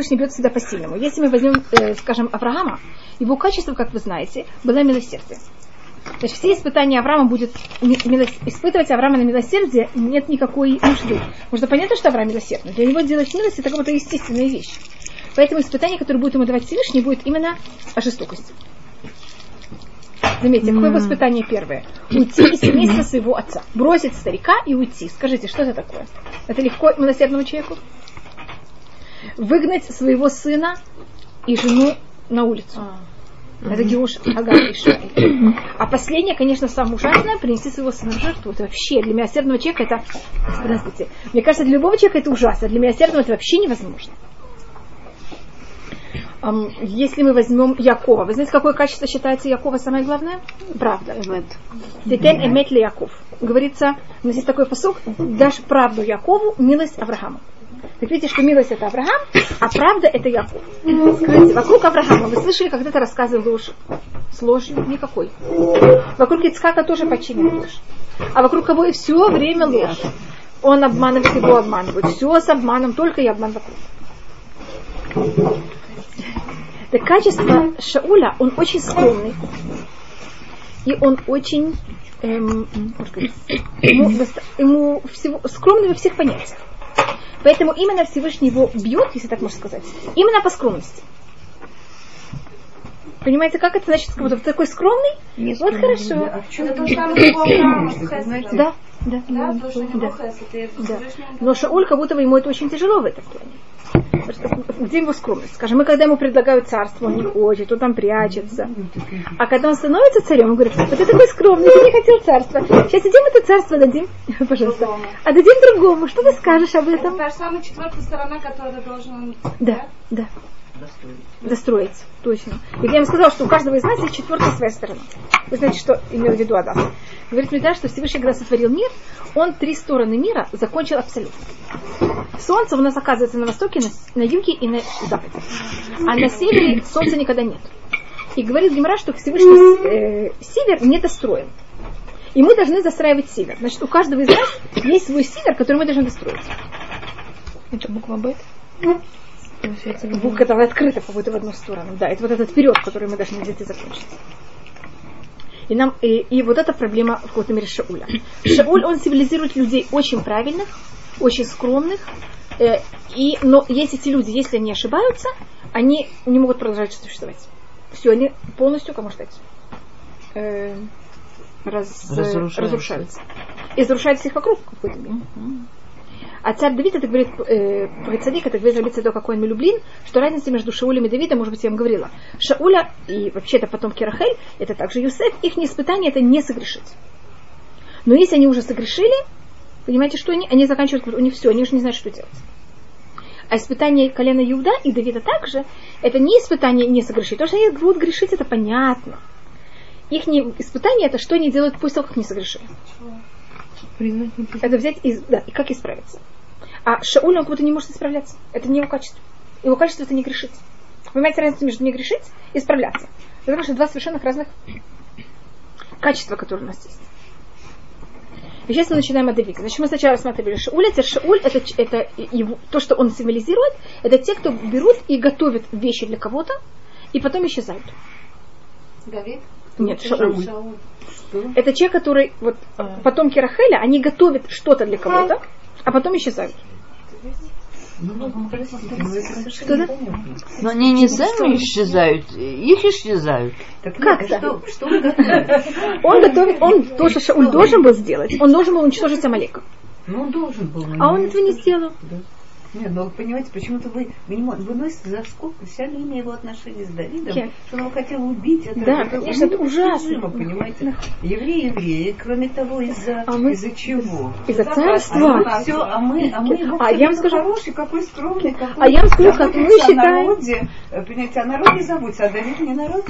Всевышний бьет всегда по-сильному. Если мы возьмем, э, скажем, Авраама, его качество, как вы знаете, было милосердие. Значит, все испытания Авраама будет испытывать Авраама на милосердие нет никакой нужды. Можно понятно, что Авраам милосердный. Для него делать милость это как будто естественная вещь. Поэтому испытание, которое будет ему давать Всевышний, будет именно о жестокости. Заметьте, какое воспитание первое? Уйти из семейства своего отца. Бросить старика и уйти. Скажите, что это такое? Это легко милосердному человеку? Выгнать своего сына и жену на улицу. А. Это Геуш Агар и А последнее, конечно, самое ужасное, принести своего сына в жертву. Это вообще для милосердного человека это... Здравствуйте. Мне кажется, для любого человека это ужасно. Для милосердного это вообще невозможно. Если мы возьмем Якова, вы знаете, какое качество считается Якова самое главное? Правда. Детен эмет ли Яков. Говорится, у нас есть такой посок, дашь правду Якову, милость Аврааму. Так видите, что милость это Авраам, а правда это Яков. Скажите, вокруг Авраама, вы слышали когда-то рассказы ложь? С ложью? Никакой. Вокруг Ицхака тоже почти не ложь. А вокруг кого и все время ложь. Он обманывает, его обманывает. Все с обманом, только и обман вокруг. Так качество Шауля, он очень скромный. И он очень эм, ему, ему всего, скромный во всех понятиях. Поэтому именно Всевышний его бьет, если так можно сказать, именно по скромности. Понимаете, как это значит, как будто такой скромный? Нет, вот хорошо. А да, да, да, да, да. Но Шауль, как будто бы ему это очень тяжело в этом плане где его скромность? Скажем, мы когда ему предлагают царство, он не хочет, он там прячется. А когда он становится царем, он говорит, вот ты такой скромный, ты не хотел царства. Сейчас идем это царство дадим, пожалуйста, а дадим другому. Что ты скажешь об этом? Это та же самая четвертая сторона, которая должен... Да, да. Достроить. Достроить, точно. И я ему сказала, что у каждого из нас есть четвертая своя сторона. Вы знаете, что имел в виду Адам? Говорит Медраж, что Всевышний, когда сотворил мир, он три стороны мира закончил абсолютно. Солнце у нас оказывается на востоке, на, на юге и на западе. А на севере солнца никогда нет. И говорит Гимара, что Всевышний э, север не достроен. И мы должны застраивать север. Значит, у каждого из нас есть свой север, который мы должны достроить. Это буква Б? Буква, которая открыта как будто в одну сторону. Да, это вот этот вперед, который мы должны взять и закончить. И, нам, и, и вот эта проблема в какой-то мере Шауля. Шауль, он цивилизирует людей очень правильных, очень скромных, э, и, но есть эти люди, если они ошибаются, они не могут продолжать существовать. Все, они полностью, как можно сказать, э, раз, разрушаются. разрушаются. И разрушают всех вокруг в какой-то мере. А царь Давид, это говорит э, про цадик, это говорит Давид Цадок, какой он люблин, что разница между Шаулем и Давидом, может быть, я вам говорила. Шауля и вообще это потомки Рахель, это также Юсеф, их испытание это не согрешить. Но если они уже согрешили, понимаете, что они? Они заканчивают, у них все, они уже не знают, что делать. А испытание колена Иуда и Давида также, это не испытание не согрешить. То, что они будут грешить, это понятно. Их испытание это что они делают после того, как не согрешили. Это взять и, да, и как исправиться. А Шауль, он как будто не может исправляться. Это не его качество. Его качество это не грешить. Понимаете разницу между не грешить и исправляться? Это что два совершенно разных качества, которые у нас есть. И сейчас мы начинаем от Давида. Значит, мы сначала рассматривали Шауль. А Шауль это, это его, то, что он символизирует, это те, кто берут и готовят вещи для кого-то, и потом исчезают. Давид? Нет, Шауль. Шауль. Это человек, который, вот, а. потомки Рахеля, они готовят что-то для кого-то, а потом исчезают. Что да? Но они не сами исчезают, их исчезают. Так как Что, что он готовит, он то, что Шауль должен был сделать, он должен был уничтожить Амалека. Ну, он должен был. А он этого не сделал. Да. Нет, но вы понимаете, почему-то вы, выносите за скобку вся линия его отношений с Давидом, Нет. что он его хотел убить. Это, да, это, конечно, это ужасно. понимаете? Евреи, евреи, кроме того, из-за а мы... из-за чего? Из-за царства. А, все, а мы, а мы а я вам скажу, хороший, какой скромный, какой... А я вам скажу, как мы считаем... Народе, понимаете, о народе заботится, а Давид не народ.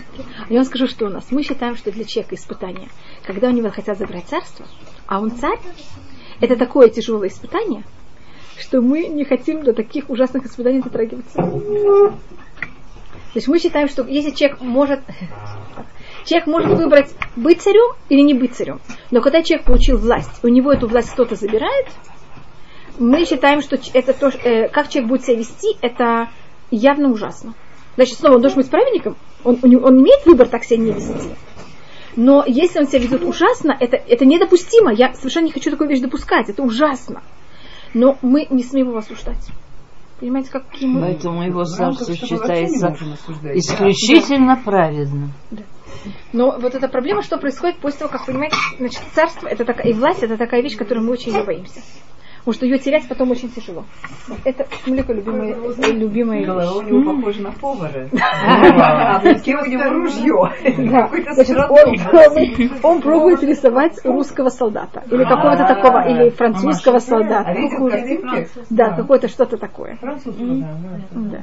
Я вам скажу, что у нас. Мы считаем, что для человека испытание, когда у него хотят забрать царство, а он царь, это такое тяжелое испытание, что мы не хотим до таких ужасных испытаний дотрагиваться. То есть мы считаем, что если человек может, человек может выбрать быть царем или не быть царем. Но когда человек получил власть, у него эту власть кто-то забирает, мы считаем, что это то, э, как человек будет себя вести, это явно ужасно. Значит, снова он должен быть праведником, он, он, имеет выбор так себя не вести. Но если он себя ведет ужасно, это, это недопустимо. Я совершенно не хочу такую вещь допускать. Это ужасно. Но мы не смеем его осуждать. Понимаете, какие мы... Поэтому его царство считается исключительно да. праведным. Да. Но вот эта проблема, что происходит после того, как, понимаете, значит, царство это такая, и власть это такая вещь, которую мы очень не боимся. Потому что ее терять потом очень тяжело. Это Шмулика любимая, любимая Голова у него похожа на повара. А у него ружье. Он пробует рисовать русского солдата. Или какого-то такого, или французского солдата. Да, какое-то что-то такое. Да.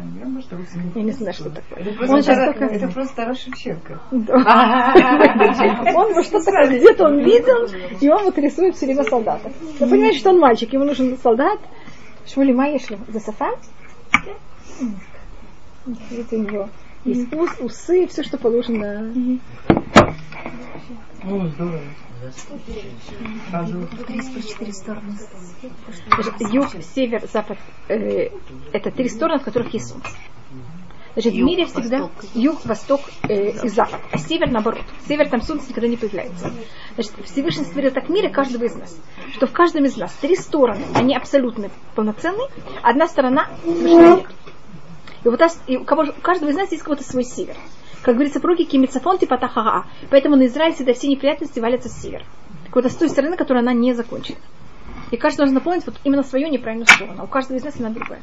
Я не знаю, что такое. Он сейчас только... Это просто Тарас Шевченко. Он что-то где-то он видел, и он вот рисует все время солдата. Вы понимаете, что он мальчик, ему нужен солдат. Шмули Майешли за сафа. Видите, у него есть ус, усы, все, что положено. Ну, здорово. Юг, север, запад э, это три стороны, в которых есть солнце. Значит, юг, в мире всегда восток. юг, восток э, и запад. А север наоборот. Север там солнце никогда не появляется. Значит, Всевышний створил так мире каждого из нас, что в каждом из нас три стороны, они абсолютно полноценны, одна сторона совершенно нет. И вот и у, кого, у каждого из нас есть какой-то свой север. Как говорится, проги кимицафон типа тахага. Поэтому на Израиль всегда все неприятности валятся с севера. Так вот, с той стороны, которая она не закончена. И каждый должен наполнить вот именно свою неправильную сторону. А у каждого из нас она другая.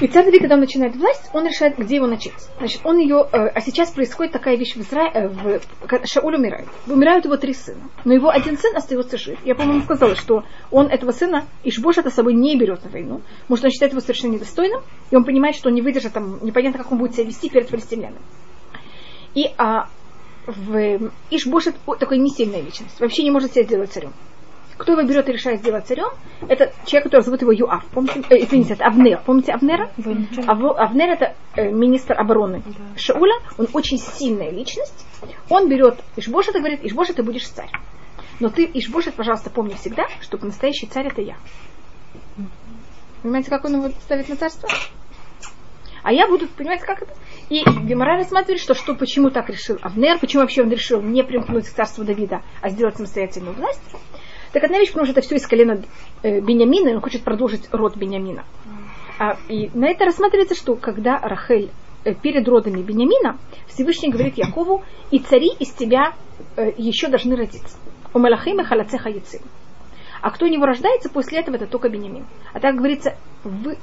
И царь Давид, когда он начинает власть, он решает, где его начать. Значит, он ее, э, а сейчас происходит такая вещь в Израиле, э, в, Шауль умирает. Умирают его три сына. Но его один сын остается жив. Я, по-моему, сказала, что он этого сына, Ишбоша это с собой не берет на войну. Что он считает его совершенно недостойным. И он понимает, что он не выдержит, там, непонятно, как он будет себя вести перед филистимлянами. И а, в такой не сильная личность. Вообще не может себя сделать царем. Кто его берет и решает сделать царем, это человек, который зовут его Юав. Помните, э, извините, это Авнер. Помните Авнера? Авнер это э, министр обороны да. Шауля. Он очень сильная личность. Он берет Ишбошет и говорит, Ишбошет, ты будешь царь. Но ты, Ишбошет, пожалуйста, помни всегда, что настоящий царь это я. Понимаете, как он его ставит на царство? А я буду, понимаете, как это? И Гемора рассматривает, что, что почему так решил Авнер, почему вообще он решил не примкнуть к царству Давида, а сделать самостоятельную власть. Так одна вещь, потому что это все из колена э, Бениамина, и он хочет продолжить род Бениамина. А, и на это рассматривается, что когда Рахель э, перед родами Бениамина, Всевышний говорит Якову, и цари из тебя э, еще должны родиться. У Малахима халацеха яцим. А кто у него рождается после этого, это только Бениамин. А так говорится, вы,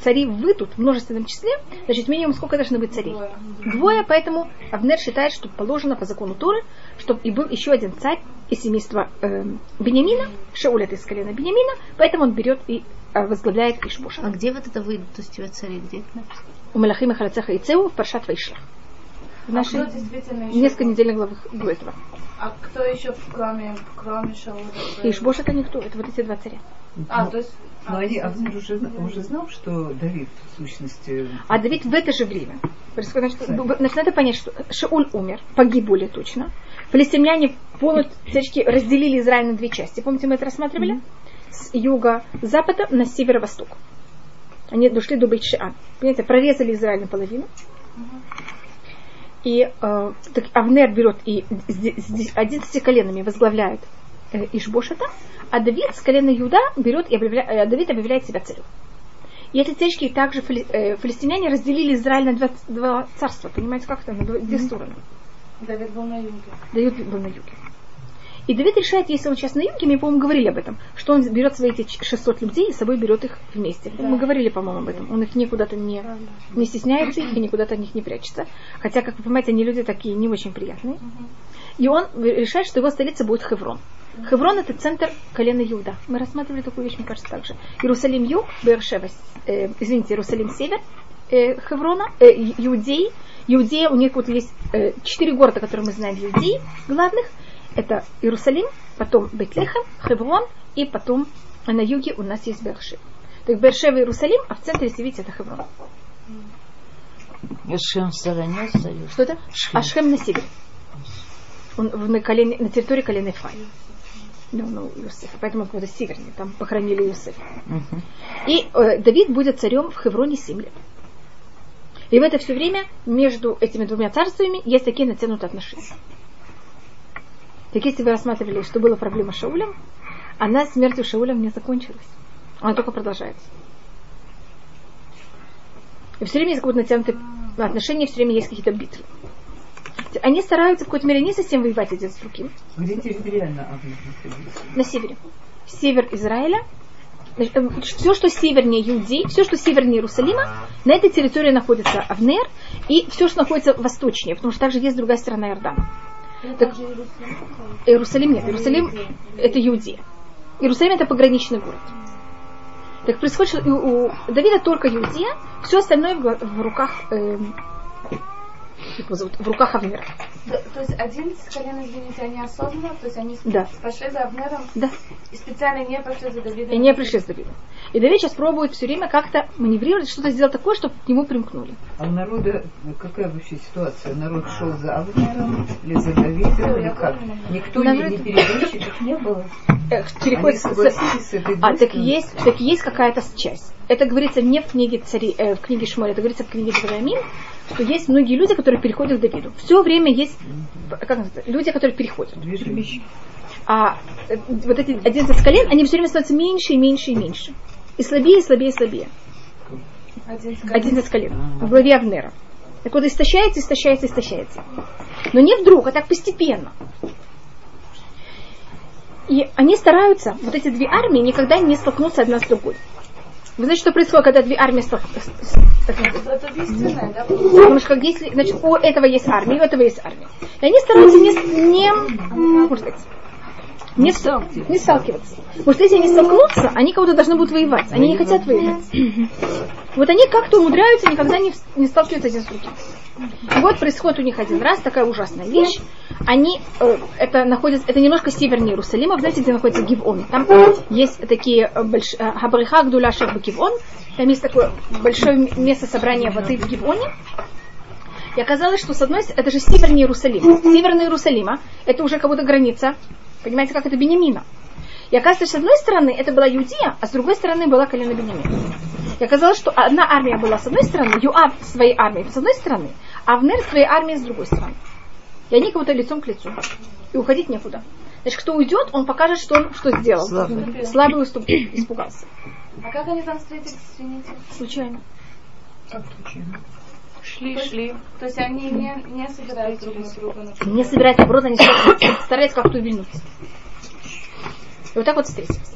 цари вы тут в множественном числе, значит, минимум сколько должны быть царей? Двое. Двое, поэтому Авнер считает, что положено по закону Торы, чтобы и был еще один царь из семейства э, Бениамина, Шауль это из колена Бениамина, поэтому он берет и э, возглавляет Ишбоша. А где вот это выйдут из тебя цари? Где это написано? У Малахима Халацеха и Цеу в Паршат Вайшлах. В нашей а несколько недельных главах до этого. А кто еще, кроме, кроме Шауля? Ишбош это никто, это вот эти два царя. А, ну, то есть... Но они, а он уже, уже знал, что Давид в сущности... А Давид в это же время. Значит, значит надо понять, что Шауль умер, погиб более точно. Филистимляне полностью разделили Израиль на две части. Помните, мы это рассматривали? Mm-hmm. С юга-запада на северо-восток. Они дошли до Бейт-Шиан. Понимаете, прорезали Израиль наполовину. Mm-hmm и э, так Авнер берет и с 11 коленами возглавляет э, Ишбошета, а Давид с колена Юда берет и объявляет, э, Давид объявляет себя царем. И эти царички также фили, э, филистимляне разделили Израиль на два, два царства, понимаете, как это, на две стороны. Давид был на юге. Давид был на юге. И Давид решает, если он сейчас на юге, мы, по-моему, говорили об этом, что он берет свои эти 600 людей и с собой берет их вместе. Да. Мы говорили, по-моему, об этом. Он их никуда-то не, не стесняется их и никуда-то от них не прячется. Хотя, как вы понимаете, они люди такие не очень приятные. И он решает, что его столица будет Хеврон. Хеврон это центр колена Иуда. Мы рассматривали такую вещь, мне кажется, также. Иерусалим юг, Бершева, э, извините, Иерусалим север, э, Хеврона, э, Иудеи. Иудея, у них вот есть э, четыре города, которые мы знаем, Иудеи главных – это Иерусалим, потом Бетлехем, Хеврон, и потом на юге у нас есть Бершев. То есть Бершева Иерусалим, а в центре, если видите, это Хеврон. И Шхем в стороне остается. Что это? Шхем. А Шхем на севере. Он на, колене, на территории коленной Фай. Ну, ну, Иосиф. Поэтому он какой-то северный. Там похоронили Иосифа. Мгм. И э, Давид будет царем в Хевроне 7 лет. И в это все время между этими двумя царствами есть такие натянутые отношения. Так если вы рассматривали, что была проблема с Шаулем, она смертью Шауля не закончилась. Она только продолжается. И все время есть какое-то натянутое отношение, все время есть какие-то битвы. Они стараются в какой-то мере не совсем воевать один с другим. Где территориально на севере. Север Израиля. Все, что севернее Иудеи, все, что севернее Иерусалима, на этой территории находится Авнер, и все, что находится восточнее, потому что также есть другая сторона Иордана. Так, Иерусалим нет, Иерусалим это Иудея. Иерусалим это пограничный город. Так происходит, что у, у Давида только Иудея, все остальное в, в руках как его зовут? в руках Авнера. То, то есть один с колен, извините, они осознанно, то есть они Да. пошли за Абнером Да. и специально не пошли за Давидом. И не пришли с Давидом. И Давид сейчас пробует все время как-то маневрировать, что-то сделать такое, чтобы к нему примкнули. А у народа ну, какая вообще ситуация? Народ шел за Авнером или за Давидом? Или как? Никто не, Народ- не переводчиков не было. Эх, переходит с- этой А, так есть, так есть какая-то часть. Это говорится не в книге цари, э, в книге Шмоль, это говорится в книге Девраамим, что есть многие люди, которые переходят к Давиду. Все время есть как называется, люди, которые переходят. Движение. А э, вот эти 11 колен, они все время становятся меньше и меньше и меньше. И слабее, и слабее, и слабее. Один с колен. 11 колен в главе Авнера. Так вот, истощается, истощается, истощается. Но не вдруг, а так постепенно. И они стараются, вот эти две армии, никогда не столкнуться одна с другой. Вы знаете, что происходит, когда две армии столкнутся? Это, да? Потому что если, значит, у этого есть армия, у этого есть армия. И они стараются не, не, можно сказать, не, сталкиваться. не сталкиваться. Потому что если они столкнутся, они кого-то должны будут воевать. Они не хотят воевать. Вот они как-то умудряются никогда не, не сталкиваться один с другим. И вот происходит у них один раз такая ужасная вещь. Они, э, это находится, это немножко севернее Иерусалима, знаете, где находится Гивон. Там есть такие э, больш- э, Хабриха Гдуля Гивон. Там есть такое большое место собрания воды в Гивоне. И оказалось, что с одной стороны, это же севернее Иерусалима. Северная Иерусалима, это уже как будто граница. Понимаете, как это Бениамина. И оказывается, с одной стороны это была Иудея, а с другой стороны была колено Бениамина. И оказалось, что одна армия была с одной стороны, Юав своей армией с одной стороны, а Авнер своей армией с другой стороны. И они как будто лицом к лицу. И уходить некуда. Значит, кто уйдет, он покажет, что он что сделал. Слабый. Слабый уступ- испугался. А как они там встретились, извините? Случайно. Шли, шли. То есть они не, не собирают друг на друга. например. Не собираются наоборот, они стараются как-то увильнуть. И вот так вот встретились.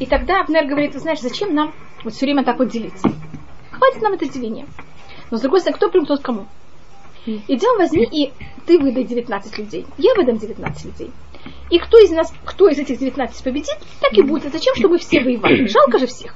И тогда Абнер говорит, ты знаешь, зачем нам вот все время так вот делиться? Хватит нам это деление. Но с другой стороны, кто примкнет к кому? Идем, возьми, и ты выдай 19 людей. Я выдам 19 людей. И кто из нас, кто из этих 19 победит, так и будет. А зачем, чтобы все воевали? Жалко же всех.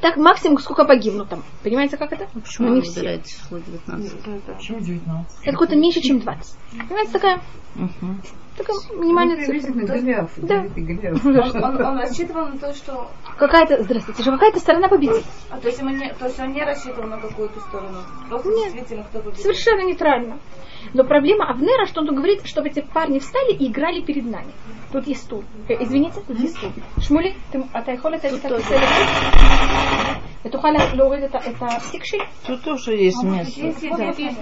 Так максимум сколько погибнут там. Понимаете, как это? Почему Ну, не все. число 19? Почему 19? Это какое-то меньше, чем 20. Понимаете, такая, Угу. Только минимальный цифра. Голиаф, да. Голиаф. Он, он, рассчитывал на то, что... Какая-то, здравствуйте, же какая-то сторона победит. А, то, есть он не, то есть он не рассчитывал на какую-то сторону? Просто Нет. действительно кто победит? Совершенно нейтрально. Но проблема Авнера, что он говорит, чтобы эти парни встали и играли перед нами. Тут есть стул. Э, извините, тут есть стул. Шмули, ты, а ты холи, а ты, ты, есть, есть.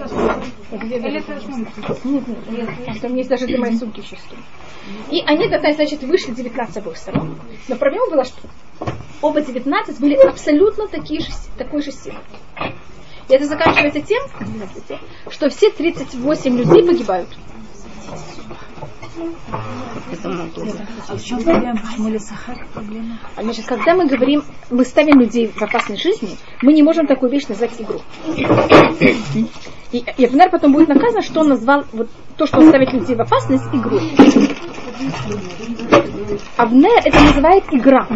Где Или это? это Нет, нет, нет. Там есть даже для моей сумки еще стул. И они тогда, значит, вышли 19 с обоих сторон. Но проблема была, что оба 19 были абсолютно такие же, такой же силы. И это заканчивается тем, что все 38 людей погибают. А в чем проблема? Почему Лисахак проблема? Значит, когда мы говорим, мы ставим людей в опасной жизни, мы не можем такую вещь назвать игру. И Евнер потом будет наказан, что он назвал вот то, что он ставит людей в опасность, игрой. Авнер это называет игра.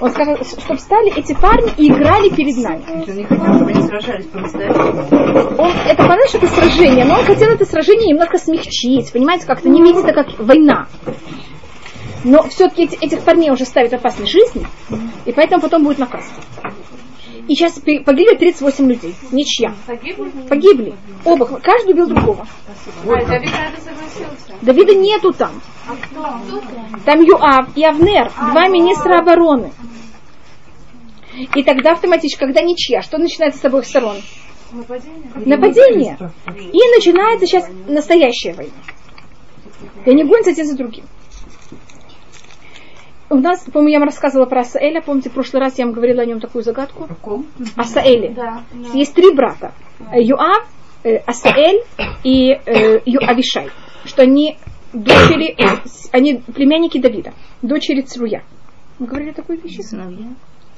Он сказал, чтобы встали эти парни и играли перед нами. Он не хотел, чтобы они сражались по-настоящему. Он, это понятно, что это сражение, но он хотел это сражение немножко смягчить, понимаете, как-то не видеть это как война. Но все-таки эти- этих парней уже ставят в опасной жизни, и поэтому потом будет наказан. И сейчас погибли 38 людей. Ничья. Погибли? Погибли. Оба. Каждый убил другого. А, Давид. Давида нету там. Там Юав и Авнер, два министра обороны. И тогда автоматически, когда ничья, что начинается с обоих сторон? Нападение. И начинается сейчас настоящая война. И они гонятся один за другим. У нас, по-моему, я вам рассказывала про Асаэля. Помните, в прошлый раз я вам говорила о нем такую загадку? Асаэле. Да. Есть три брата. Э, Юав, э, Асаэль и э, Ю- Авишай. Что они дочери, э, они племянники Давида, дочери Цруя. Мы говорили такую вещь? Сыновья.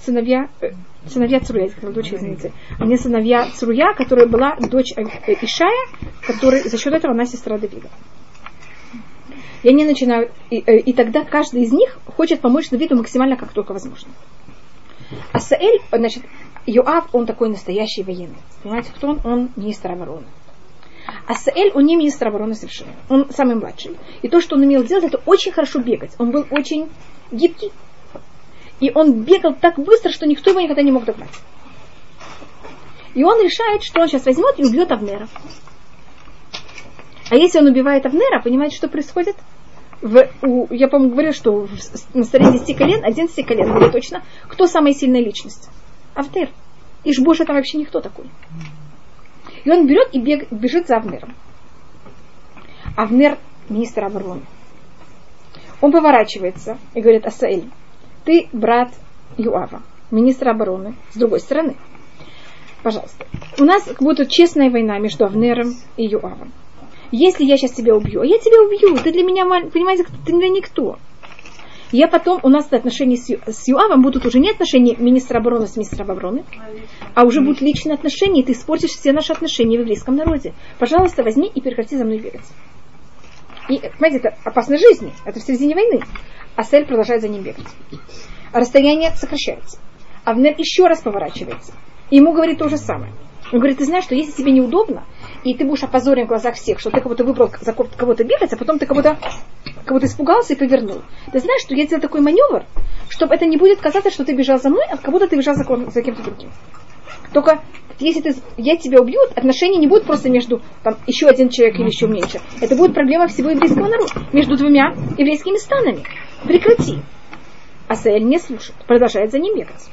Сыновья, э, сыновья Цруя, я сказала, дочь, извините. Они сыновья Цруя, которая была дочь Ишая, который, за счет этого она сестра Давида. И они начинают, и, э, и тогда каждый из них хочет помочь Давиду максимально, как только возможно. Асаэль, значит, Йоав, он такой настоящий военный. Понимаете, кто он? Он министр обороны. Асаэль, он не министр обороны совершенно. Он самый младший. И то, что он умел делать, это очень хорошо бегать. Он был очень гибкий. И он бегал так быстро, что никто его никогда не мог догнать. И он решает, что он сейчас возьмет и убьет Авнера. А если он убивает Авнера, понимаете, что происходит? В, у, я, по-моему, говорила, что в, на стороне 10 колен, 11 колен, говорю точно, кто самая сильная личность? Авнер. Ишбош это вообще никто такой. И он берет и бег, бежит за Авнером. Авнер министр обороны. Он поворачивается и говорит, Асаэль, ты брат Юава, министра обороны, с другой стороны. Пожалуйста. У нас будто честная война между Авнером и Юавом. Если я сейчас тебя убью, а я тебя убью, ты для меня, понимаете, ты для никто. Я потом, у нас отношения с, Ю- с Юавом будут уже не отношения министра обороны с министром обороны, а уже будут личные отношения, и ты испортишь все наши отношения в еврейском народе. Пожалуйста, возьми и прекрати за мной бегать. И, понимаете, это опасной жизни, это в середине войны. А Сель продолжает за ним бегать. Расстояние сокращается. Авнер еще раз поворачивается. И ему говорит то же самое. Он говорит, ты знаешь, что если тебе неудобно, и ты будешь опозорен в глазах всех, что ты кого-то выбрал за ко- кого-то бегать, а потом ты кого-то кого-то испугался и повернул. Ты знаешь, что я сделал такой маневр, чтобы это не будет казаться, что ты бежал за мной, а будто ты бежал за, за кем-то другим. Только если ты, я тебя убью, отношения не будут просто между там, еще один человек или еще меньше. Это будет проблема всего еврейского народа. Между двумя еврейскими станами. Прекрати. Асаэль не слушает, продолжает за ним бегать.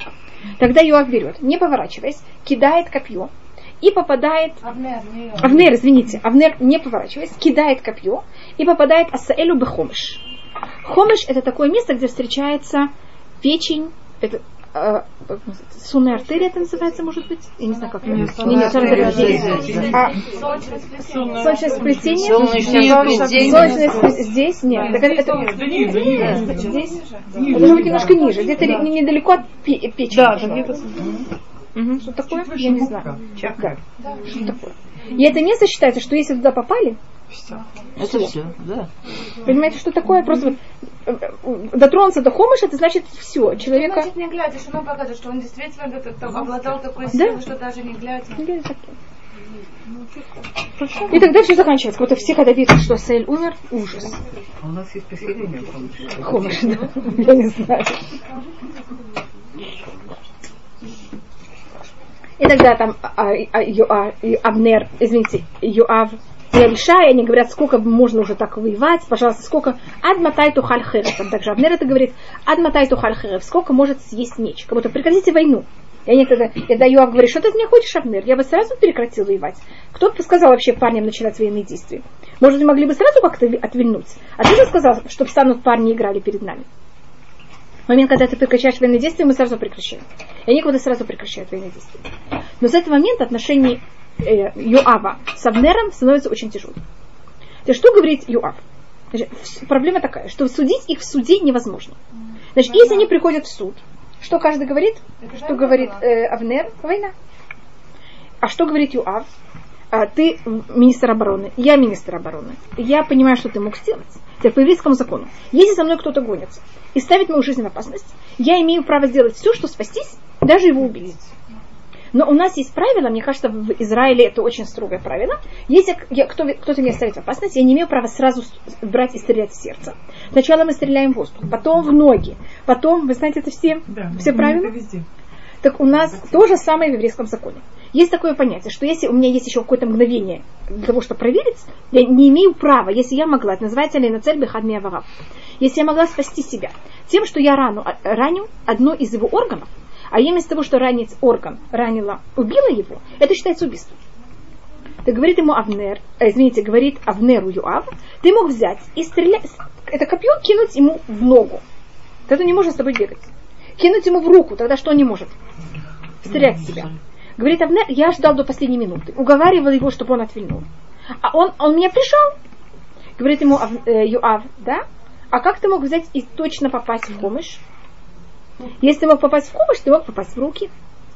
Тогда Йоав берет, не поворачиваясь, кидает копье и попадает Авнер, не. Авнер, извините, Авнер, не поворачиваясь, кидает копье и попадает Асаэлю Бехомыш. Хомыш это такое место, где встречается печень, это э, сонная артерия это называется, может быть? Я не знаю, как это называется. Не, не, сонная артерия. А, Солнечное сплетение. солнечное сплетение? Здесь? Нет. Так это, здесь? Это может быть немножко ниже. Где-то не- недалеко от пе- печени. Да, Мгм. Что такое? Я не знаю. Чакра. Что такое? И это место считается, что если туда попали, Это все, да. Понимаете, что такое? Просто вот, э, э, дотронуться до хомыша, это значит все. Человека... Значит, не глядя, что он покажет, что он действительно это- это обладал такой силой, что даже не глядя. И тогда все заканчивается. Вот все когда видят, что Сель умер, ужас. А у нас есть поселение. Хомыш, да. Я не знаю. И тогда там а, а, Ю- а, и Абнер, извините, Юав и Алишай, они говорят, сколько можно уже так воевать, пожалуйста, сколько Адматай тухаль херев. Там также Абнер это говорит, Адматай тухаль херев, сколько может съесть меч. Как будто прекратите войну. И они тогда, когда Юав говорит, что ты меня хочешь, Абнер? Я бы сразу прекратил воевать. Кто бы сказал вообще парням начинать военные действия? Может, быть, могли бы сразу как-то ви- отвильнуть? А ты же сказал, чтобы станут парни играли перед нами. Момент, когда ты прекращаешь военные действия, мы сразу прекращаем. И они когда сразу прекращают военные действия. Но с этого момента отношения э, Юава с Абнером становятся очень тяжелым. То есть, что говорит Юав? Значит, проблема такая, что судить их в суде невозможно. Значит, если они приходят в суд, что каждый говорит? Что говорит э, Авнер? Война. А что говорит Юав? А, ты министр обороны, я министр обороны. Я понимаю, что ты мог сделать. Теперь по еврейскому закону. Если за мной кто-то гонится и ставит мою жизнь в опасность, я имею право сделать все, что спастись, даже его убить. Но у нас есть правило, мне кажется, в Израиле это очень строгое правило. Если я- кто- кто-то меня ставит в опасность, я не имею права сразу брать и стрелять в сердце. Сначала мы стреляем в воздух, потом в ноги, потом, вы знаете, это все, Да, все правила? Это везде. Так у нас то же самое в еврейском законе. Есть такое понятие, что если у меня есть еще какое-то мгновение для того, чтобы проверить, я не имею права, если я могла, это называется ли на цель бехадмия варав, если я могла спасти себя тем, что я рану, а, раню одно из его органов, а именно из того, что ранить орган ранила, убила его, это считается убийством. Так говорит ему Авнер, э, извините, говорит Авнеру Юав, ты мог взять и стрелять, это копье кинуть ему в ногу. Тогда не может с тобой бегать. Кинуть ему в руку, тогда что он не может? Стрелять в себя. Говорит Авнер, я ждал до последней минуты. Уговаривал его, чтобы он отвильнул. А он, он меня пришел. Говорит ему Ав, э, Юав, да? А как ты мог взять и точно попасть в помощь? Если ты мог попасть в помощь, ты мог попасть в руки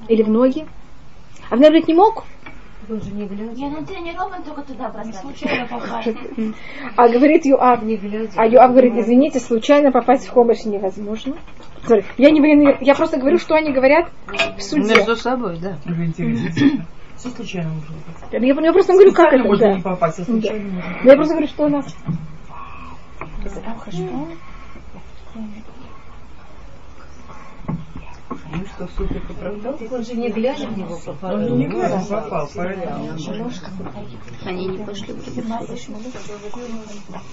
или в ноги. Авнер говорит, не мог. Он же не глядя. Не, ну тренирован только туда бросать. Случайно попасть. А говорит Юав, а Юав говорит, извините, случайно попасть в помощь невозможно. Я не блин, я просто говорю, что они говорят в суде. Между собой, да. Все случайно можно попасть. Я, я просто говорю, как это. можно Да. не попасть, а случайно Да. можно. Но я просто говорю, что у нас. Ну что, их оправдал? Он же не глядя в него попал. Он не глядя попал, поэтому. Они не пошли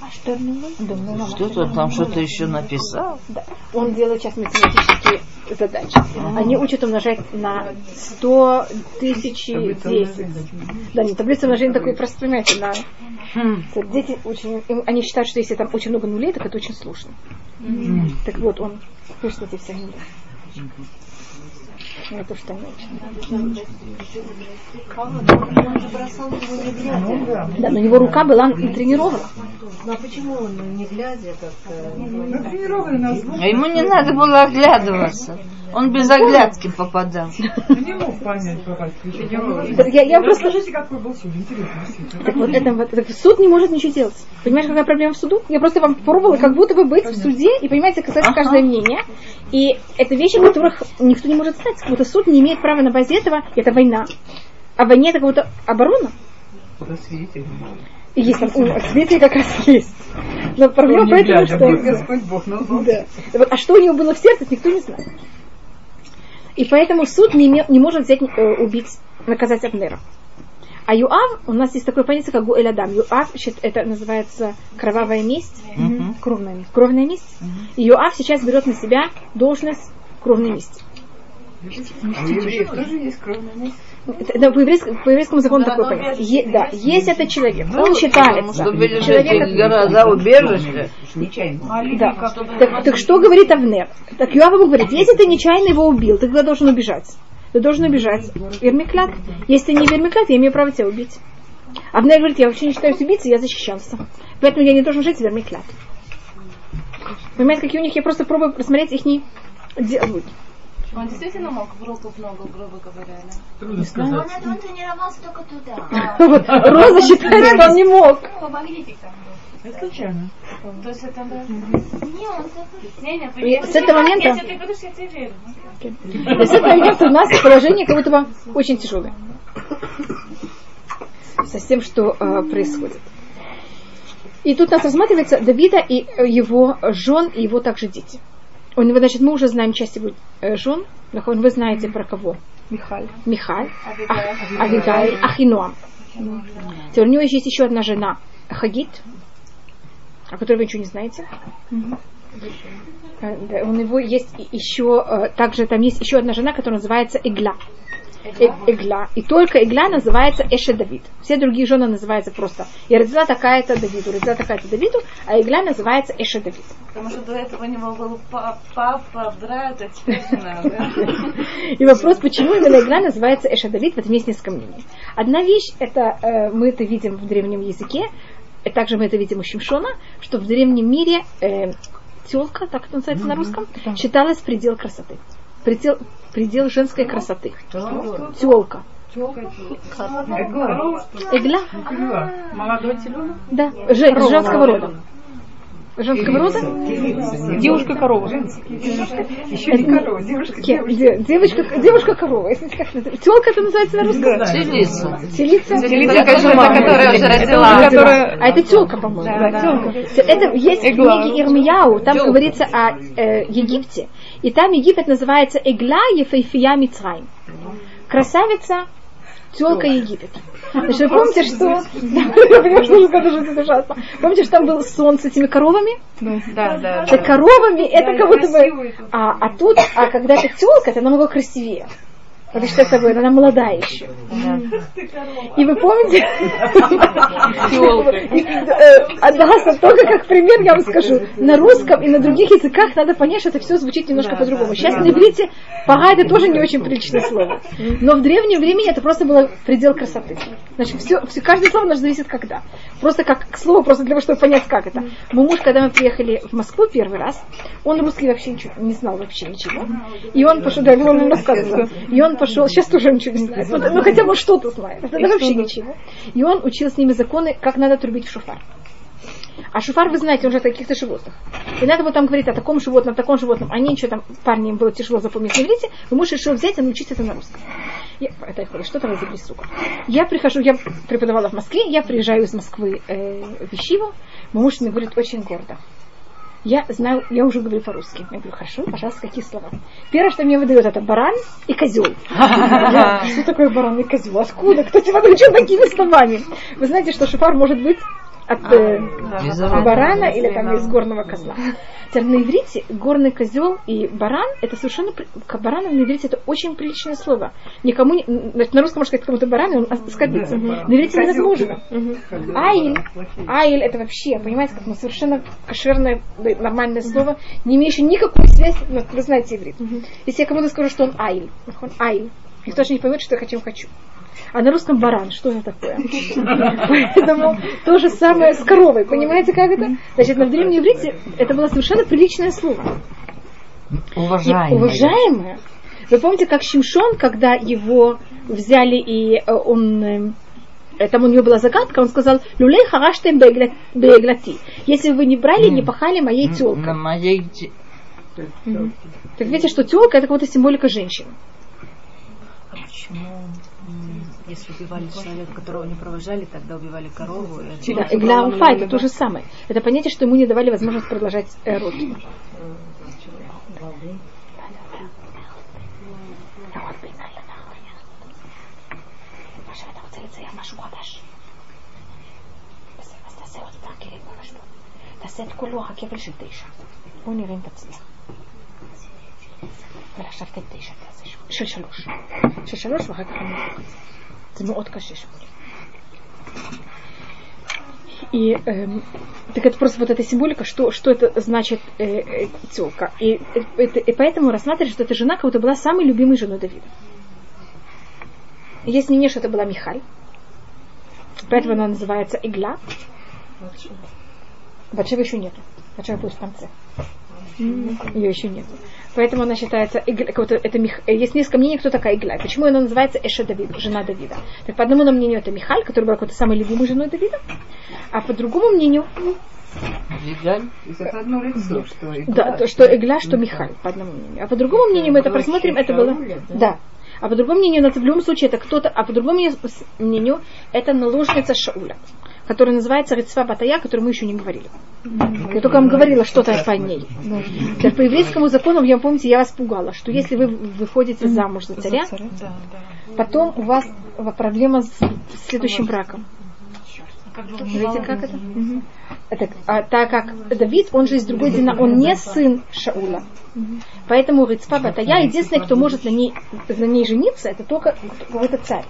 А Что-то там что-то еще написал. Да. Он делает сейчас математические задачи. Они учат умножать на 100 тысяч и 10. Да, не таблица умножения такой просто, понимаете, на... Вот Дети очень... им- Они считают, что если там очень много нулей, так это очень сложно. Так вот, он пишет эти все нули. Его не глядя. Ну да. Но у него рука была натренирована. Ну а почему он не глядя как-то? Ну, тренированный нас А ему не надо было оглядываться. Он без оглядки попадал. не мог понять, попасть. Я, я просто... Расскажите, какой был суд. Интересно. Так вот, это, вот, суд не может ничего делать. Понимаешь, какая проблема в суду? Я просто вам пробовала как будто бы быть в суде и, понимаете, Ага. каждое мнение. И это вещи, которых никто не может знать. Как будто суд не имеет права на базе этого, это война. А в войне это как будто оборона. Свидетель? И есть там, свидетели как раз есть. Но проблема не поэтому, что... будет. Господь Бог, ну Да. А что у него было в сердце, никто не знает. И поэтому суд не, име- не может взять, э, убить, наказать Абнера. А Юав, у нас есть такое понятие, как Гуэлядам. Юав, щит- это называется кровавая месть, Мгм. кровная месть. Кровная месть. И Юав сейчас берет на себя должность кровной мести. А у евреев тоже есть кровная месть? Это- это по, еврейскому, по еврейскому закону Да, такое понятие. убежище Е- да, есть. этот человек, он Потому считается. человек, убежища. Уж Нечаянно. Да. Так, так что говорит Авнер? Так Юав ему говорит, если ты нечаянно его убил, ты тогда должен убежать. Ты должен убежать. Вермиклят. Если ты не вермиклят, я имею право тебя убить. Авнер говорит, я вообще не считаюсь убийцей, я защищался. Поэтому я не должен жить в вермиклят. Понимаете, какие у них? Я просто пробую посмотреть их диалоги. Он действительно мог в руку в ногу, грубо говоря, да? Трудно сказать. он тренировался только туда. Вот Роза считает, что он не мог. Ну, магнитик там был. Это случайно. То есть это. Не, он Не, не, И с этого момента- Если ты будешь, я тебе верю. И с этого момента у нас положение как будто бы очень тяжелое. Со всем, что э, происходит. И тут у нас рассматривается Давида и его жен, и его также дети. У него, значит, мы уже знаем часть его э, жен. Нахон, Вы знаете про кого? Михаль. Михаль. Авигаль. Ахинуам. Теперь у него есть еще одна жена, Хагит, о которой вы ничего не знаете. Э, у него есть еще, э, также там есть еще одна жена, которая называется Игла. Э- Игла. И только Игла называется Эше Давид. Все другие жены называются просто Я родила такая-то Давиду, родила такая-то Давиду, а Игла называется Эше Давид. Потому что до этого у него был па- папа, брат, а теперь жена, да? И вопрос, почему именно Игла называется Эша Давид, в этом есть несколько мнений. Одна вещь, это э, мы это видим в древнем языке, и также мы это видим у Шимшона, что в древнем мире э, телка, так это называется на русском, считалась предел красоты. Предел, предел женской красоты. Телка. Игла? Молодой теленок? Да, же- женского рода. Женского рода? Девушка-корова. Еще не корова, девушка, Ке- девушка. де- Девочка, девушка корова. Если как это- Телка это называется на русском? Телица. Телица? которая уже родила. А это телка, по-моему. Да. Это есть в книге Ирмияу, там говорится о э, Египте. И там Египет называется Эгла Ефейфия Мицраим. Красавица Телка Египет. Значит, вы помните, что... Это ужасно. Помните, что там был сон с этими коровами? Да, да. С коровами это как будто бы... А, а тут, а когда это телка, это намного красивее. Потому что будет, она молодая еще. И вы помните? Адаса, только как пример я вам скажу. На русском и на других языках надо понять, что это все звучит немножко по-другому. Сейчас на иврите пага это тоже не очень приличное слово. Но в древнем времени это просто было предел красоты. Значит, все, все, каждое слово наше зависит когда. Просто как слово, просто для того, чтобы понять, как это. Мой муж, когда мы приехали в Москву первый раз, он русский вообще ничего, не знал вообще ничего. И он пошел, да, он нам рассказывал. И он пошел, сейчас тоже ничего не знает. Вот, ну хотя бы что-то знает. Это вообще ничего. И он учил с ними законы, как надо трубить в шуфар. А шуфар, вы знаете, он же о каких-то животных. И надо вот там говорить о таком животном, о таком животном. Они ничего там, парни, им было тяжело запомнить на иврите. Вы можете решил взять и научить это на русском. Я, это что там изобрели сука. Я прихожу, я преподавала в Москве, я приезжаю из Москвы э, в Ищиву. Мой муж мне говорит очень гордо. Я знаю, я уже говорю по-русски. Я говорю, хорошо, пожалуйста, какие слова? Первое, что мне выдает, это баран и козел. Что такое баран и козел? Откуда? Кто тебя научил такими словами? Вы знаете, что шофар может быть от э, барана или там из горного козла. Теперь на иврите горный козел и баран это совершенно баран на иврите это очень приличное слово. Никому не, значит, на русском можно сказать кому-то баран, и он оскорбится. На иврите невозможно. Айль, айль это вообще, понимаете, как ну, совершенно кошерное, да, нормальное слово, не имеющее никакой связи, ну, вы знаете иврит. Если я кому-то скажу, что он айль, он айль, никто же не поймет, что я хочу, хочу. А на русском баран, что это такое? Поэтому то же самое с коровой. Понимаете, как это? Значит, на древнем иврите это было совершенно приличное слово. И Уважаемый. уважаемое. Вы помните, как Шимшон, когда его взяли и э, он э, там у него была загадка, он сказал, люлей хараштем беглати. Если вы не брали, не пахали моей На телкой. моей те- Так видите, что телка это какая-то символика женщины. А почему, м, если убивали человека, которого не провожали, тогда убивали корову? и Да, и для Алфа это то же самое. Это понятие, что ему не давали возможность продолжать э, род. תעשה את כל לוח הכפל של תשע. בואו נראה אם תצליח. ועכשיו תן תשע תעשה שוב. של שלוש. של שלוש ואחר כך אני אבדוק את זה. זה מאוד קשה שמונה. И эм, так это просто вот эта символика, что, что это значит э, э, телка. И, э, это, и поэтому рассматривали, что эта жена как будто была самой любимой женой Давида. Есть мнение, что это была Михаль. Поэтому она называется Игла. Батшева еще нету. Батшева будет в конце. Ее еще нет. Поэтому она считается, Игла- как будто это Мих- э, есть несколько мнений, кто такая Игла. Почему она называется Эша Давид, жена Давида? Так по одному мнению это Михаль, которая была какой-то самой любимой женой Давида. А по другому мнению, есть это одно лицо, что и да, то, что Игла, что Михаль, по одному мнению. А по другому мнению мы это просмотрим, это было... Да. А по другому мнению, это в любом случае это кто-то, а по другому мнению, это наложница Шауля, которая называется Рецва Батая, о которой мы еще не говорили. Я только вам говорила что-то по ней. Так, по еврейскому закону, я помните, я вас пугала, что если вы выходите замуж за царя, потом у вас проблема с следующим браком. Видите, как это? Это, а, так как Давид, он же из другой дина, он не сын Шаула. Поэтому Рицпа Батая, единственный, кто может на ней, на ней жениться, это только какой-то царь.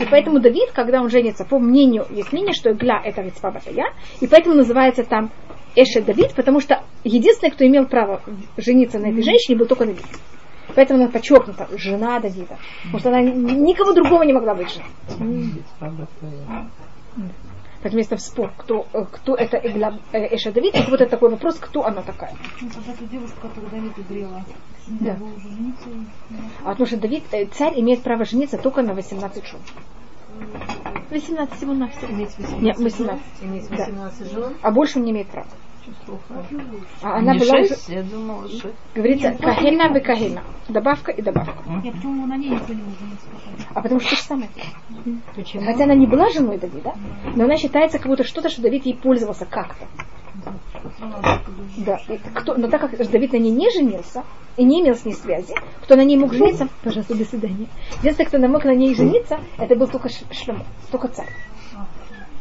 И поэтому Давид, когда он женится, по мнению, есть мнение, что Игла это Рицпа Батая, и поэтому называется там Эше Давид, потому что единственный, кто имел право жениться на этой женщине, был только Давид. Поэтому она подчеркнута, жена Давида. Потому что она ни- никого другого не могла быть женой. Так вместо в спор, кто, э, кто это Игла, э, Эша Давид, так вот это такой вопрос, кто она такая. Ну, тогда эта девушка, которую Давид убила, Да. А потому что Давид, э, царь имеет право жениться только на 18 жен. 18 всего на все. Нет, 18. иметь Да. 18 жен. А больше он не имеет права. А она Не была уже, шесть, я думала, шесть. говорится, кахельна вы кахельна. Добавка и добавка. Нет, почему на ней никто не может? А потому что то же самое. Хотя она не была женой Давида, но она считается как будто что-то, что Давид ей пользовался как-то. Да. Кто, но так как Давид на ней не женился и не имел с ней связи, кто на ней мог жениться, пожалуйста, до свидания. Единственный, кто мог на ней жениться, это был только Шлемо, только царь.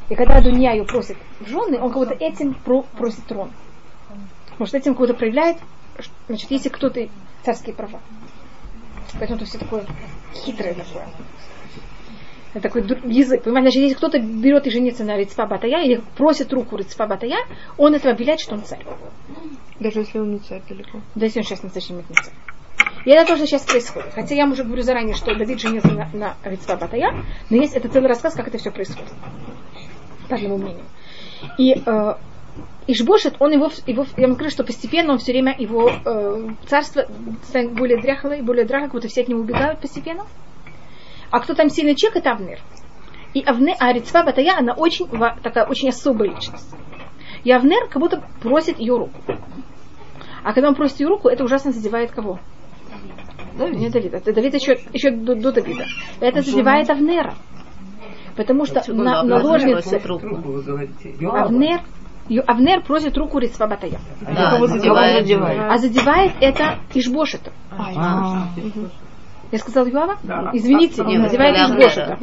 И когда Дуня ее просит в жены, он будто этим про, просит трон. Может, этим кого-то проявляет, значит, если кто-то царские права. Поэтому это все такое хитрое такое. Это такой язык. Понимаете, значит, если кто-то берет и женится на Рицпа Батая или просит руку Рицпа Батая, он этого объявляет, что он царь. Даже если он не царь далеко. Да, если он сейчас не царь, не царь. И это тоже сейчас происходит. Хотя я уже говорю заранее, что Давид женился на, на Рицпа Батая, но есть это целый рассказ, как это все происходит. По моему мнению. И э, Ишбошет, он его, его, я вам скажу, что постепенно он все время, его э, царство станет более дряхлое, более дряхлое, как будто все от него убегают постепенно. А кто там сильный человек, это Авнер. И Авне, а Рицва Батая, она очень, такая очень особая личность. И Авнер как будто просит ее руку. А когда он просит ее руку, это ужасно задевает кого? Давид. Не Давида. Это Давид еще, еще до, до Давида. Это задевает Авнера. Потому что на, наложница Авнер Авнер просит руку Рицва Батая. Да, задевает, задевает. А задевает это Ишбошета. А, я сказала Юава? Да. Извините, нет, задевает Ишбошета.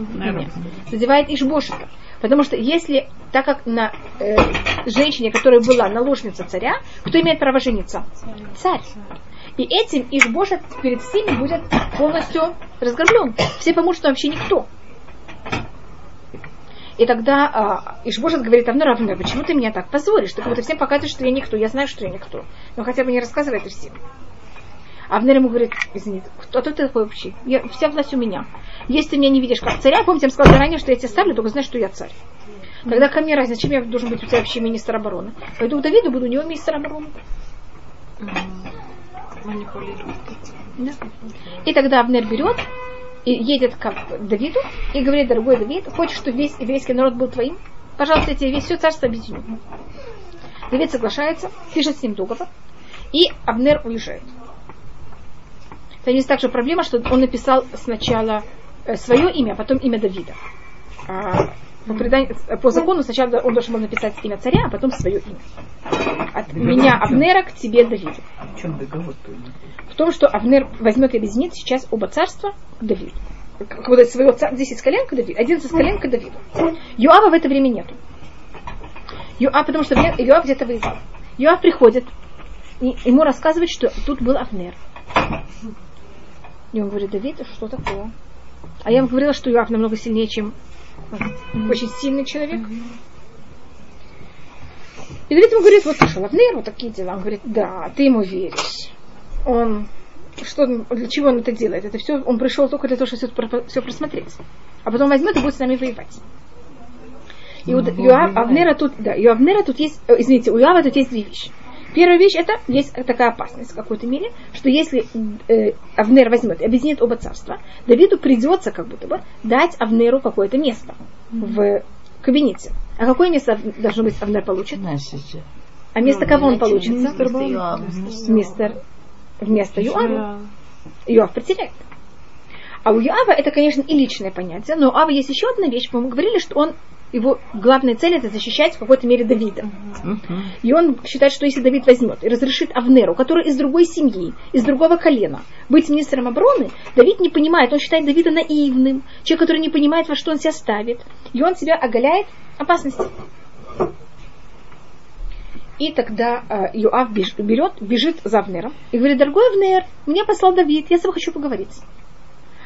Задевает Ишбошета. Потому что если, так как на э, женщине, которая была наложница царя, кто имеет право жениться? Царь. И этим Ишбошет перед всеми будет полностью разграблен. Все поймут, что вообще никто. И тогда а, Ишбошет говорит Авнер, Авнер, почему ты меня так позоришь? Ты как будто всем показываешь, что я никто. Я знаю, что я никто. Но хотя бы не рассказывай это всем. Авнер ему говорит, извини, кто ты такой вообще? Я, вся власть у меня. Если ты меня не видишь как царя, помните, я сказал заранее, что я тебя ставлю, только знай, что я царь. Тогда ко мне разница, зачем я должен быть у тебя вообще министр обороны? Пойду к Давиду, буду у него министр обороны. Да. И тогда Авнер берет и едет к Давиду и говорит, дорогой Давид, хочешь, чтобы весь еврейский народ был твоим? Пожалуйста, я тебе весь все царство объединю. Давид соглашается, пишет с ним договор, и Абнер уезжает. Это есть также проблема, что он написал сначала э, свое имя, а потом имя Давида. По, преданию, по закону сначала он должен был написать имя царя, а потом свое имя. От меня Авнера к тебе Давиду. В чем договор? В том, что Авнер возьмет и объединит сейчас оба царства к Давиду. Вот своего царства, 10 колен к Давиду, 11 колен к Давиду. Юава в это время нету. Юав, потому что Юав где-то воевал. Юав приходит, и ему рассказывает, что тут был Авнер. И он говорит, Давид, что такое? А я вам говорила, что Юав намного сильнее, чем очень сильный человек. И Давид ему говорит, вот пришел Авнер, вот такие дела. Он говорит, да, ты ему веришь. Он, что, для чего он это делает? Это все, он пришел только для того, чтобы все, все просмотреть. А потом возьмет и будет с нами воевать. И у Юав, Авнера тут, да, у Авнера тут есть, э, извините, у Юава тут есть две вещи. Первая вещь это есть такая опасность в какой-то мере, что если э, Авнер возьмет и объединит оба царства, Давиду придется как будто бы дать Авнеру какое-то место в кабинете. А какое место должно быть Авнер получит? А место кого он получит? Мистер вместо Юава. Юав потеряет. А у Юава это, конечно, и личное понятие, но у Ава есть еще одна вещь. Мы говорили, что он его главная цель это защищать в какой-то мере Давида. И он считает, что если Давид возьмет и разрешит Авнеру, который из другой семьи, из другого колена, быть министром обороны, Давид не понимает, он считает Давида наивным, человек, который не понимает, во что он себя ставит. И он себя оголяет опасности. И тогда э, Юав берет, бежит за Авнером и говорит, дорогой Авнер, мне послал Давид, я с тобой хочу поговорить.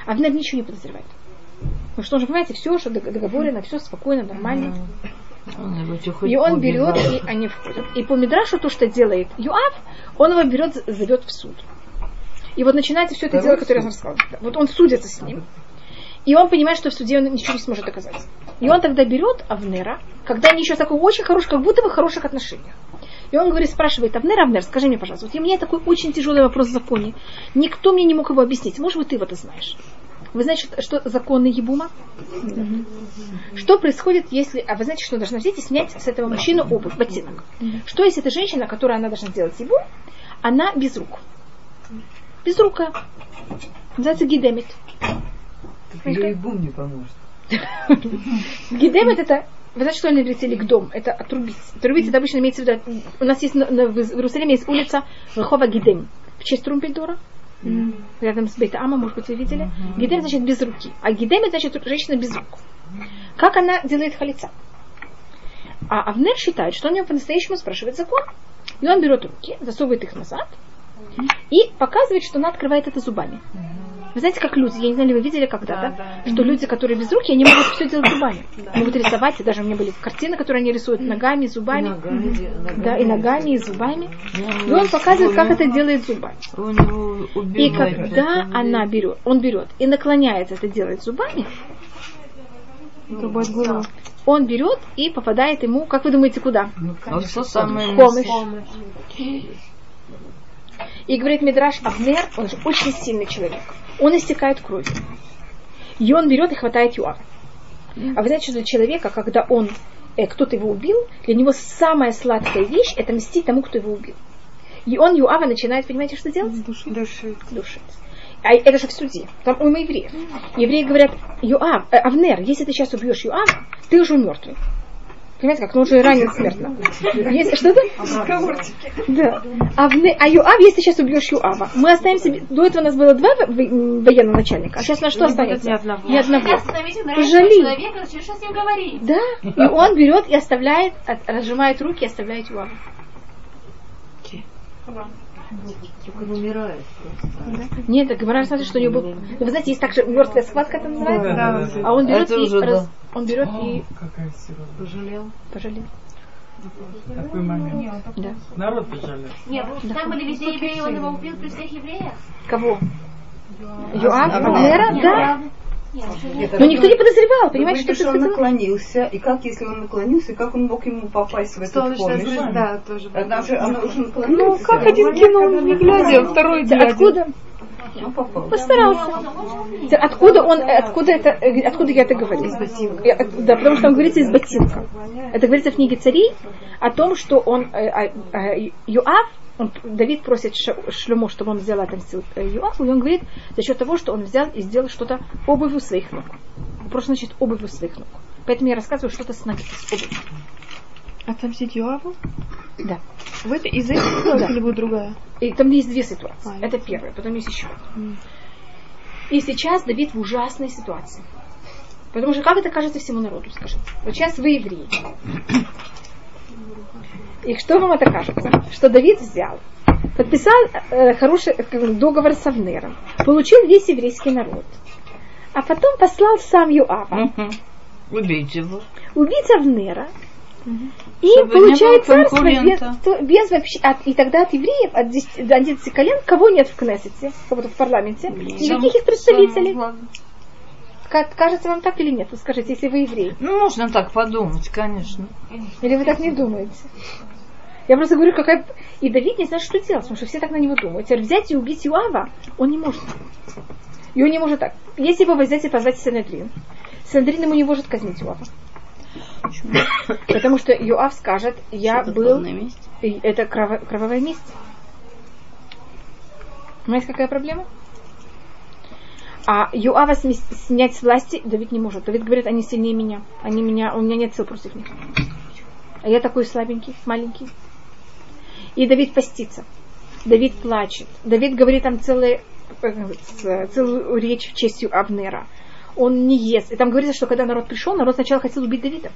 Авнер ничего не подозревает. Потому что он же, понимаете, все уже договорено, все спокойно, нормально. И он берет, и они входят. И по Мидрашу то, что делает Юав, он его берет, зовет в суд. И вот начинается все это дело, которое я вам рассказала. Вот он судится с ним. И он понимает, что в суде он ничего не сможет доказать. И он тогда берет Авнера, когда они еще в такой очень хороших, как будто бы хороших отношениях. И он говорит, спрашивает, Авнер, Авнер, скажи мне, пожалуйста, вот у меня такой очень тяжелый вопрос в законе. Никто мне не мог его объяснить. Может быть, ты вот это знаешь. Вы знаете, что законы Ебума? Что происходит, если... А вы знаете, что должна взять и снять с этого мужчины обувь, ботинок? Что если эта женщина, которая она должна делать Ебум, она без рук? Без рука. Называется гидемит. Ебум не поможет. Гидемит это Вы знаете, что они иврите дом? Это отрубить. Отрубить это обычно имеется в виду. У нас есть в Иерусалиме есть улица Рахова Гидем в честь Трумпельдора. Mm. Рядом с Бейта Ама, может быть, вы видели. Mm-hmm. Гидем значит без руки. А Гидем значит женщина без рук. Как она делает халица? А Авнер считает, что он его по-настоящему спрашивает закон. И он берет руки, засовывает их назад и показывает, что она открывает это зубами. Вы знаете, как люди, я не знаю, ли вы видели когда-то, да, да. что люди, которые без руки, они могут все делать зубами. Да. Могут рисовать, и даже у меня были картины, которые они рисуют ногами, зубами. И ногами, ногами. Да, и ногами, и зубами. И он показывает, как это делает зубами. И когда она берет, он берет и наклоняется это делает зубами, он берет и попадает ему, как вы думаете, куда? Ну, что самое помощь. И говорит Мидраш Авнер, он же очень сильный человек. Он истекает кровью. И он берет и хватает Юава. А вы знаете, что для человека, когда он, э, кто-то его убил, для него самая сладкая вещь это мстить тому, кто его убил. И он Юава начинает, понимаете, что делать? Душить. Душить. Душить. А это же в суде. Там у евреев. Евреи говорят, Юав, э, Авнер, если ты сейчас убьешь Юава, ты уже мертвый. Понимаете, как? Ну, он же ранен смертно. Если, что-то? Да. А, в, а Юав, если сейчас убьешь Юава, мы останемся... До этого у нас было два военных начальника, а сейчас на что останется? Ни одного. Ни одного. Пожалей. Да. И он берет и оставляет, разжимает руки и оставляет Юава. Он умирает просто. Нет, так Гимара смотрит, что у него был... Ну, вы знаете, есть также мертвая схватка, это называется. Да, да, да. А он берет и... Уже, раз... Он берет и... Какая Пожалел. Пожалел. Такой момент. Да. Народ пожалел. Нет, да. там были везде евреи, он его убил при всех евреях. Кого? Юав? Абнера? Да. Но никто не подозревал, понимаете, что, что он наклонился, и как, если он наклонился, как он мог ему попасть в эту помощь? Да, тоже. Она же, она уже наклонилась. Ну, как один кинул, не глядя, второй глядя. Откуда? Ну, Постарался. Откуда он, откуда это, откуда я это говорю? Из ботинка. Да, потому что там говорится из ботинка. Это говорится в книге царей о том, что он, э, э, Юав, он, Давид просит Шлюму, чтобы он взял отомстил Юаху, и он говорит, за счет того, что он взял и сделал что-то обувью своих ног. Просто значит обувью своих ног. Поэтому я рассказываю что-то с ноги, с обувью. Отомстить Юаву? Да. В этой, из этих ситуаций или будет другая? И там есть две ситуации. А, это первая, потом есть еще. Mm. И сейчас Давид в ужасной ситуации. Потому что как это кажется всему народу, скажите? Вот сейчас вы евреи. И что вам это кажется? Что Давид взял, подписал э, хороший э, договор с Авнером, получил весь еврейский народ, а потом послал сам Юава. Убить его. Убить Авнера. И Чтобы получает царство без, без вообще, от, и тогда от евреев, от 10, до 11 колен, кого нет в Кнессете, кого-то в парламенте, никаких их представителей. Кажется вам так или нет? Вы скажите, если вы еврей. Ну, можно так подумать, конечно. Или вы так не думаете? Я просто говорю, какая... И Давид не знает, что делать, потому что все так на него думают. Теперь взять и убить Юава он не может. И он не может так. Если его взять и позвать Синедрин, Синедрин ему не может казнить Юава. Потому что Юав скажет, я что был... Это кровавое месть. Понимаете, какая проблема? А Юава снять с власти Давид не может. Давид говорит, они сильнее меня. Они меня, у меня нет сил против них. А я такой слабенький, маленький. И Давид постится. Давид плачет. Давид говорит там целые, э, целую речь в честь Авнера. Он не ест. И там говорится, что когда народ пришел, народ сначала хотел убить Давида.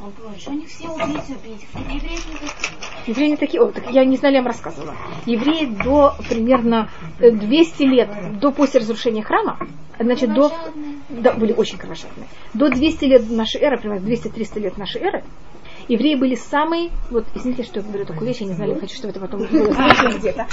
У них все убийцы убить. Евреи не такие. Евреи не такие. О, так я не знаю, я вам рассказывала. Евреи до примерно 200 э, лет, до после разрушения храма, значит, до... Да, были очень кровожадные. До 200 лет нашей эры, примерно 200-300 лет нашей эры, евреи были самые, вот извините, что я говорю такую вещь, я не знаю, я хочу, чтобы это потом было где-то.